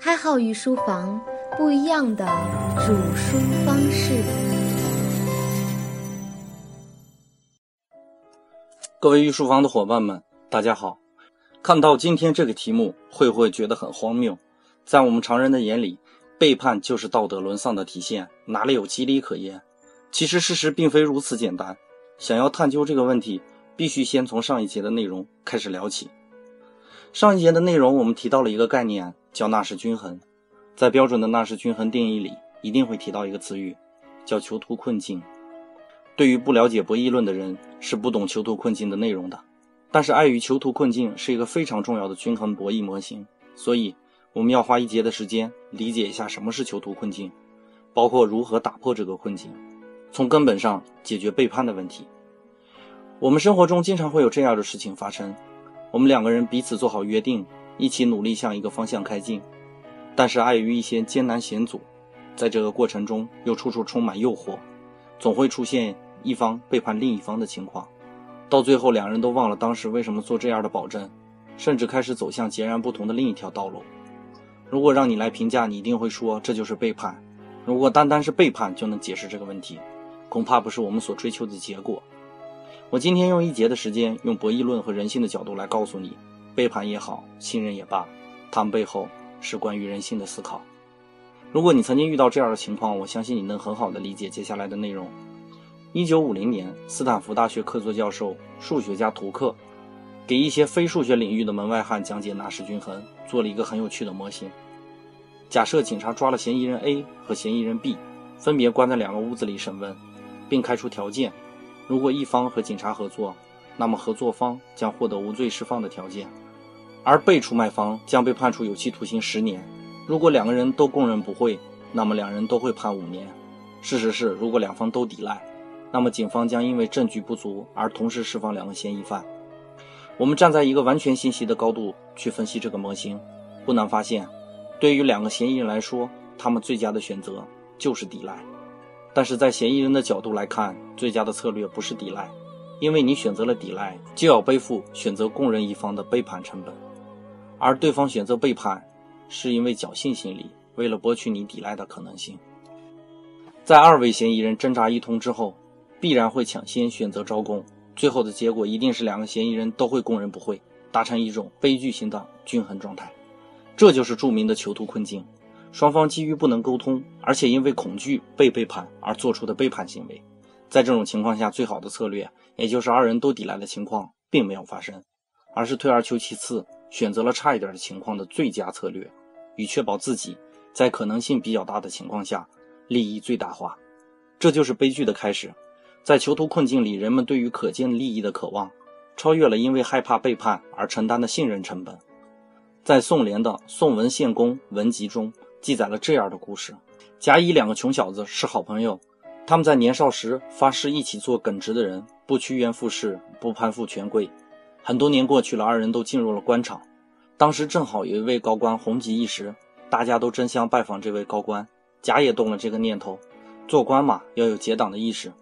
开号与书房不一样的煮书方式。各位御书房的伙伴们，大家好。看到今天这个题目，会不会觉得很荒谬？在我们常人的眼里，背叛就是道德沦丧的体现，哪里有其理可言？其实事实并非如此简单。想要探究这个问题，必须先从上一节的内容开始聊起。上一节的内容，我们提到了一个概念，叫纳什均衡。在标准的纳什均衡定义里，一定会提到一个词语，叫囚徒困境。对于不了解博弈论的人，是不懂囚徒困境的内容的。但是碍于囚徒困境是一个非常重要的均衡博弈模型，所以我们要花一节的时间理解一下什么是囚徒困境，包括如何打破这个困境，从根本上解决背叛的问题。我们生活中经常会有这样的事情发生。我们两个人彼此做好约定，一起努力向一个方向开进，但是碍于一些艰难险阻，在这个过程中又处处充满诱惑，总会出现一方背叛另一方的情况，到最后两人都忘了当时为什么做这样的保证，甚至开始走向截然不同的另一条道路。如果让你来评价，你一定会说这就是背叛。如果单单是背叛就能解释这个问题，恐怕不是我们所追求的结果。我今天用一节的时间，用博弈论和人性的角度来告诉你，背叛也好，信任也罢，他们背后是关于人性的思考。如果你曾经遇到这样的情况，我相信你能很好的理解接下来的内容。一九五零年，斯坦福大学客座教授、数学家图克，给一些非数学领域的门外汉讲解纳什均衡，做了一个很有趣的模型。假设警察抓了嫌疑人 A 和嫌疑人 B，分别关在两个屋子里审问，并开出条件。如果一方和警察合作，那么合作方将获得无罪释放的条件，而被出卖方将被判处有期徒刑十年。如果两个人都供认不讳，那么两人都会判五年。事实是，如果两方都抵赖，那么警方将因为证据不足而同时释放两个嫌疑犯。我们站在一个完全信息的高度去分析这个模型，不难发现，对于两个嫌疑人来说，他们最佳的选择就是抵赖。但是在嫌疑人的角度来看，最佳的策略不是抵赖，因为你选择了抵赖，就要背负选择供认一方的背叛成本；而对方选择背叛，是因为侥幸心理，为了博取你抵赖的可能性。在二位嫌疑人挣扎一通之后，必然会抢先选择招供，最后的结果一定是两个嫌疑人都会供认不讳，达成一种悲剧性的均衡状态。这就是著名的囚徒困境。双方基于不能沟通，而且因为恐惧被背叛而做出的背叛行为，在这种情况下，最好的策略，也就是二人都抵赖的情况，并没有发生，而是退而求其次，选择了差一点的情况的最佳策略，以确保自己在可能性比较大的情况下利益最大化。这就是悲剧的开始。在囚徒困境里，人们对于可见利益的渴望，超越了因为害怕背叛而承担的信任成本。在宋濂的《宋文献公文集》中。记载了这样的故事：甲乙两个穷小子是好朋友，他们在年少时发誓一起做耿直的人，不趋炎附势，不攀附权贵。很多年过去了，二人都进入了官场。当时正好有一位高官红极一时，大家都争相拜访这位高官。甲也动了这个念头，做官嘛要有结党的意识。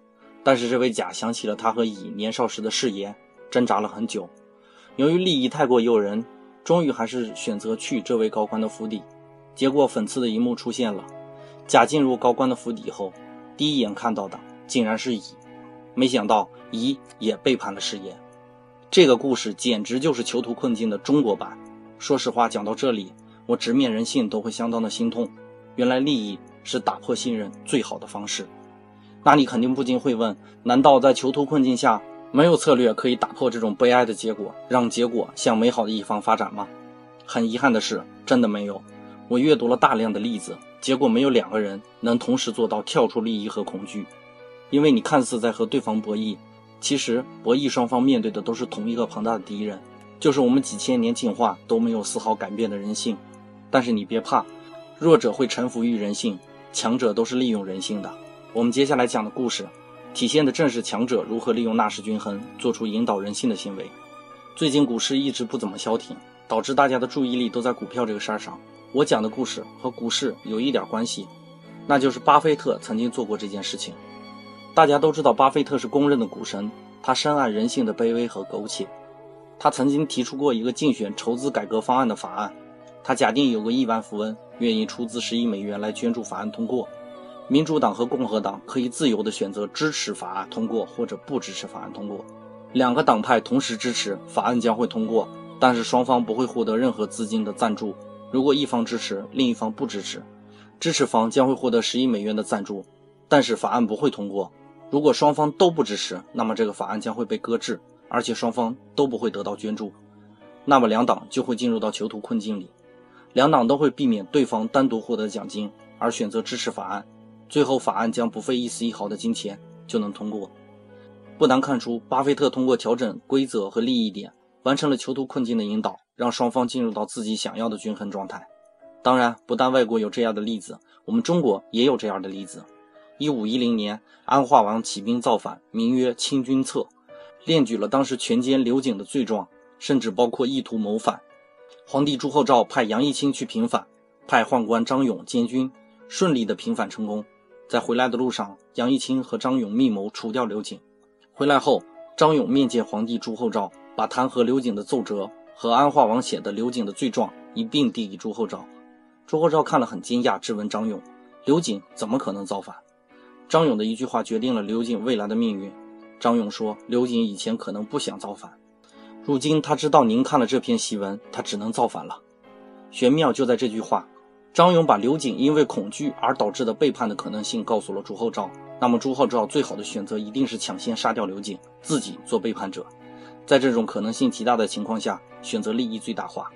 但是这位甲想起了他和乙年少时的誓言，挣扎了很久。由于利益太过诱人，终于还是选择去这位高官的府邸。结果讽刺的一幕出现了：甲进入高官的府邸后，第一眼看到的竟然是乙，没想到乙也背叛了誓言。这个故事简直就是囚徒困境的中国版。说实话，讲到这里，我直面人性都会相当的心痛。原来利益是打破信任最好的方式。那你肯定不禁会问：难道在囚徒困境下，没有策略可以打破这种悲哀的结果，让结果向美好的一方发展吗？很遗憾的是，真的没有。我阅读了大量的例子，结果没有两个人能同时做到跳出利益和恐惧。因为你看似在和对方博弈，其实博弈双方面对的都是同一个庞大的敌人，就是我们几千年进化都没有丝毫改变的人性。但是你别怕，弱者会臣服于人性，强者都是利用人性的。我们接下来讲的故事，体现的正是强者如何利用纳什均衡做出引导人性的行为。最近股市一直不怎么消停，导致大家的注意力都在股票这个事儿上。我讲的故事和股市有一点关系，那就是巴菲特曾经做过这件事情。大家都知道，巴菲特是公认的股神，他深谙人性的卑微和苟且。他曾经提出过一个竞选筹资改革方案的法案，他假定有个亿万富翁愿意出资十亿美元来捐助法案通过，民主党和共和党可以自由地选择支持法案通过或者不支持法案通过。两个党派同时支持法案将会通过，但是双方不会获得任何资金的赞助。如果一方支持，另一方不支持，支持方将会获得十亿美元的赞助，但是法案不会通过。如果双方都不支持，那么这个法案将会被搁置，而且双方都不会得到捐助，那么两党就会进入到囚徒困境里。两党都会避免对方单独获得奖金，而选择支持法案。最后，法案将不费一丝一毫的金钱就能通过。不难看出，巴菲特通过调整规则和利益点，完成了囚徒困境的引导，让双方进入到自己想要的均衡状态。当然，不但外国有这样的例子，我们中国也有这样的例子。一五一零年，安化王起兵造反，名曰清君侧，列举了当时全歼刘瑾的罪状，甚至包括意图谋反。皇帝朱厚照派杨义清去平反，派宦官张勇监军，顺利的平反成功。在回来的路上，杨义清和张勇密谋除掉刘瑾。回来后，张勇面见皇帝朱厚照，把弹劾刘瑾的奏折和安化王写的刘瑾的罪状一并递给朱厚照。朱厚照看了很惊讶，质问张勇：“刘瑾怎么可能造反？”张勇的一句话决定了刘瑾未来的命运。张勇说：“刘瑾以前可能不想造反。”如今他知道您看了这篇檄文，他只能造反了。玄妙就在这句话。张勇把刘瑾因为恐惧而导致的背叛的可能性告诉了朱厚照。那么朱厚照最好的选择一定是抢先杀掉刘瑾，自己做背叛者。在这种可能性极大的情况下，选择利益最大化。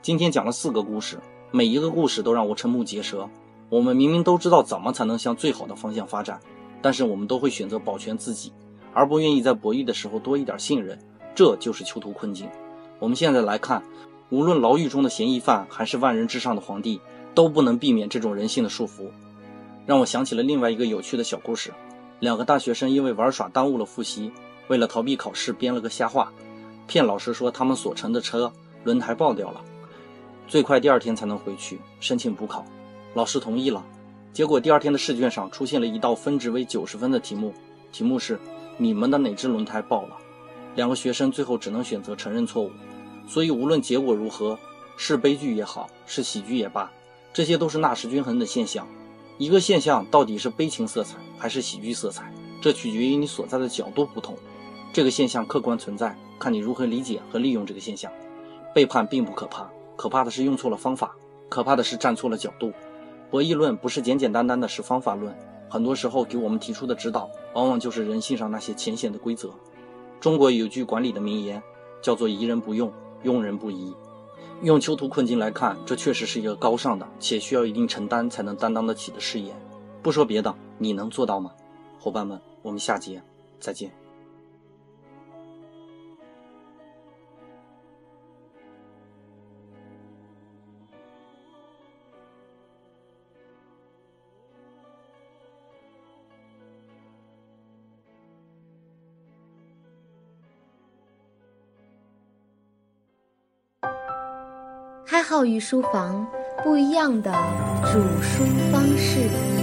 今天讲了四个故事，每一个故事都让我瞠目结舌。我们明明都知道怎么才能向最好的方向发展，但是我们都会选择保全自己，而不愿意在博弈的时候多一点信任。这就是囚徒困境。我们现在来看，无论牢狱中的嫌疑犯，还是万人之上的皇帝，都不能避免这种人性的束缚。让我想起了另外一个有趣的小故事：两个大学生因为玩耍耽误了复习，为了逃避考试，编了个瞎话，骗老师说他们所乘的车轮胎爆掉了，最快第二天才能回去申请补考。老师同意了，结果第二天的试卷上出现了一道分值为九十分的题目，题目是你们的哪只轮胎爆了？两个学生最后只能选择承认错误，所以无论结果如何，是悲剧也好，是喜剧也罢，这些都是纳什均衡的现象。一个现象到底是悲情色彩还是喜剧色彩，这取决于你所在的角度不同。这个现象客观存在，看你如何理解和利用这个现象。背叛并不可怕，可怕的是用错了方法，可怕的是站错了角度。博弈论不是简简单单的是方法论，很多时候给我们提出的指导，往往就是人性上那些浅显的规则。中国有句管理的名言，叫做“疑人不用，用人不疑”。用囚徒困境来看，这确实是一个高尚的且需要一定承担才能担当得起的誓言。不说别的，你能做到吗？伙伴们，我们下节再见。开号与书房不一样的煮书方式。